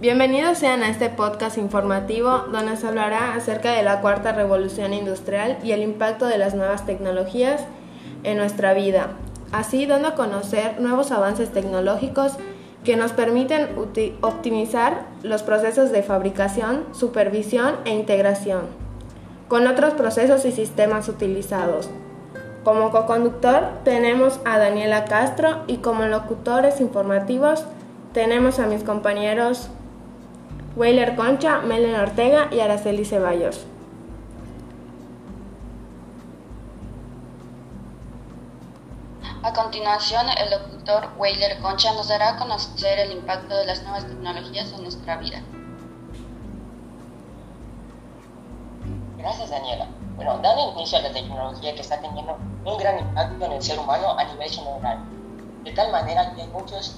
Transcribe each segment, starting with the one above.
Bienvenidos sean a este podcast informativo donde se hablará acerca de la cuarta revolución industrial y el impacto de las nuevas tecnologías en nuestra vida, así dando a conocer nuevos avances tecnológicos que nos permiten optimizar los procesos de fabricación, supervisión e integración con otros procesos y sistemas utilizados. Como co-conductor tenemos a Daniela Castro y como locutores informativos tenemos a mis compañeros Weiler Concha, Melen Ortega y Araceli Ceballos. A continuación, el locutor Weiler Concha nos dará a conocer el impacto de las nuevas tecnologías en nuestra vida. Gracias, Daniela. Bueno, dando inicio a la tecnología que está teniendo un gran impacto en el ser humano a nivel general, de tal manera que muchos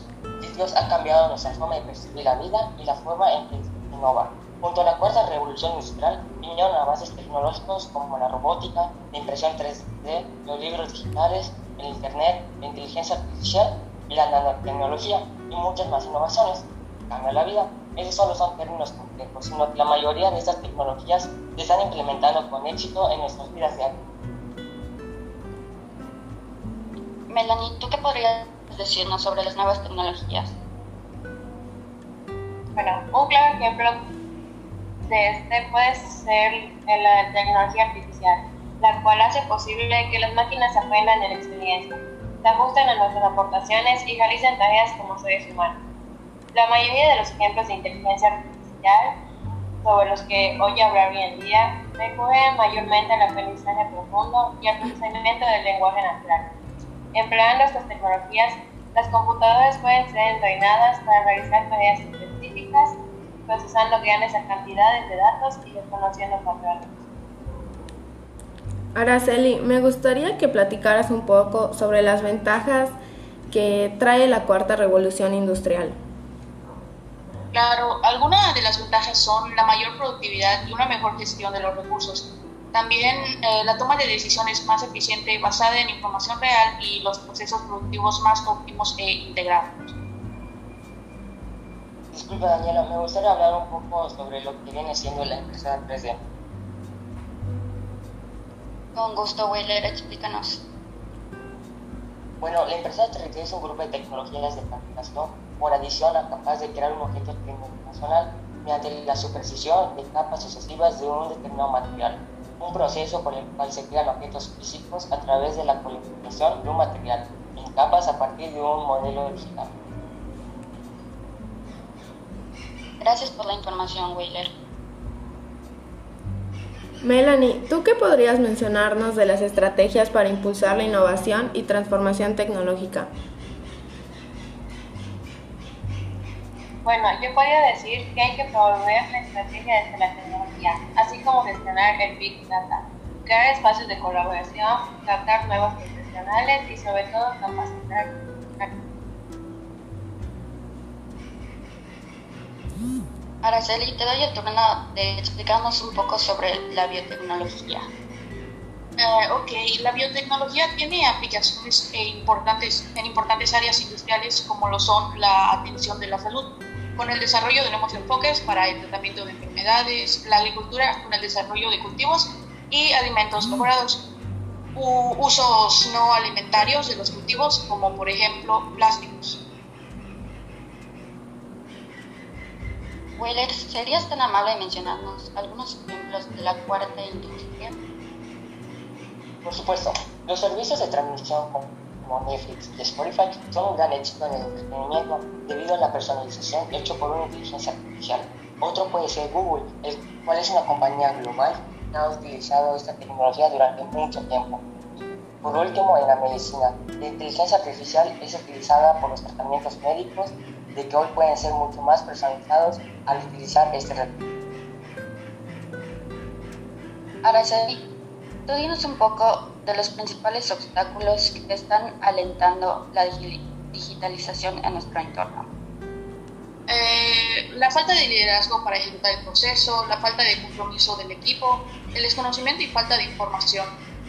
sitios han cambiado nuestra forma de percibir la vida y la forma en que innova. Junto a la cuarta revolución industrial vinieron avances tecnológicos como la robótica, la impresión 3D, los libros digitales, el Internet, la inteligencia artificial y la nanotecnología y muchas más innovaciones cambian la vida. Esos solo son términos complejos, sino que la mayoría de estas tecnologías se están implementando con éxito en nuestras vidas diarias. Melanie, ¿tú qué podrías decirnos sobre las nuevas tecnologías? Bueno, un claro ejemplo de este puede ser la tecnología artificial, la cual hace posible que las máquinas aprendan en experiencia, se ajusten a nuestras aportaciones y realicen tareas como seres humanos. La mayoría de los ejemplos de inteligencia artificial sobre los que hoy hablar hoy en día recurren mayormente al aprendizaje profundo y al procesamiento del lenguaje natural. Empleando estas tecnologías, las computadoras pueden ser entrenadas para realizar tareas específicas, procesando grandes cantidades de datos y reconociendo patrones. Araceli, me gustaría que platicaras un poco sobre las ventajas que trae la cuarta revolución industrial. Claro, algunas de las ventajas son la mayor productividad y una mejor gestión de los recursos. También eh, la toma de decisiones más eficiente basada en información real y los procesos productivos más óptimos e integrados. Disculpa Daniela, me gustaría hablar un poco sobre lo que viene siendo la empresa 3D. Con gusto, Weller, explícanos. Bueno, la empresa 3D es un grupo de tecnologías de fabricación por adición a capaz de crear un objeto tridimensional mediante la superposición de capas sucesivas de un determinado material, un proceso por el cual se crean objetos físicos a través de la codificación de un material en capas a partir de un modelo digital. Gracias por la información, Wheeler. Melanie, ¿tú qué podrías mencionarnos de las estrategias para impulsar la innovación y transformación tecnológica? Bueno, yo podría decir que hay que promover la estrategia desde la tecnología, así como gestionar el Big Data, crear espacios de colaboración, captar nuevos profesionales y sobre todo capacitar. Araceli, te doy el turno de explicarnos un poco sobre la biotecnología. Eh, ok, la biotecnología tiene aplicaciones e importantes, en importantes áreas industriales como lo son la atención de la salud, con el desarrollo de nuevos enfoques para el tratamiento de enfermedades, la agricultura con el desarrollo de cultivos y alimentos mejorados, usos no alimentarios de los cultivos como por ejemplo plásticos. Weller, ¿serías tan amable de mencionarnos algunos ejemplos de la cuarta industria? Por supuesto, los servicios de transmisión como Netflix y Spotify son un gran éxito en el entretenimiento debido a la personalización hecho por una inteligencia artificial. Otro puede ser Google, el cual es una compañía global que ha utilizado esta tecnología durante mucho tiempo. Por último, en la medicina, la inteligencia artificial es utilizada por los tratamientos médicos de que hoy pueden ser mucho más personalizados al utilizar este recurso. Araceli, tú dinos un poco de los principales obstáculos que están alentando la digitalización en nuestro entorno. Eh, la falta de liderazgo para ejecutar el proceso, la falta de compromiso del equipo, el desconocimiento y falta de información.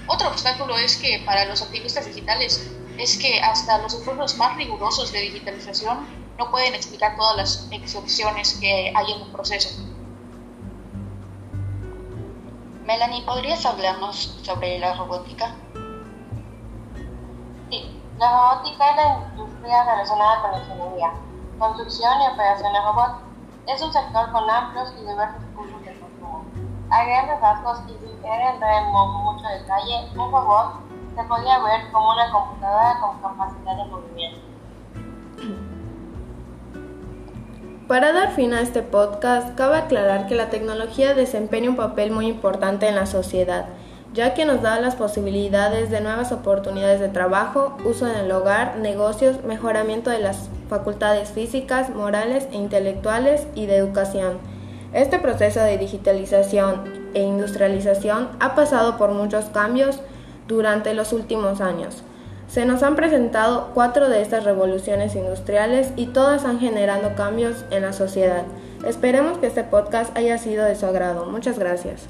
Otro obstáculo es que para los activistas digitales es que hasta los esfuerzos más rigurosos de digitalización no pueden explicar todas las excepciones que hay en el proceso. Melanie, ¿podrías hablarnos sobre la robótica? Sí, la robótica es la industria relacionada con la ingeniería, construcción y operación de robots. Es un sector con amplios y diversos cursos de consumo. A grandes rasgos y sin querer entrar en mucho detalle, un robot se podría ver como una computadora con capacidad de movimiento. Para dar fin a este podcast, cabe aclarar que la tecnología desempeña un papel muy importante en la sociedad, ya que nos da las posibilidades de nuevas oportunidades de trabajo, uso en el hogar, negocios, mejoramiento de las facultades físicas, morales e intelectuales y de educación. Este proceso de digitalización e industrialización ha pasado por muchos cambios durante los últimos años. Se nos han presentado cuatro de estas revoluciones industriales y todas han generado cambios en la sociedad. Esperemos que este podcast haya sido de su agrado. Muchas gracias.